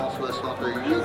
also that's not very easy.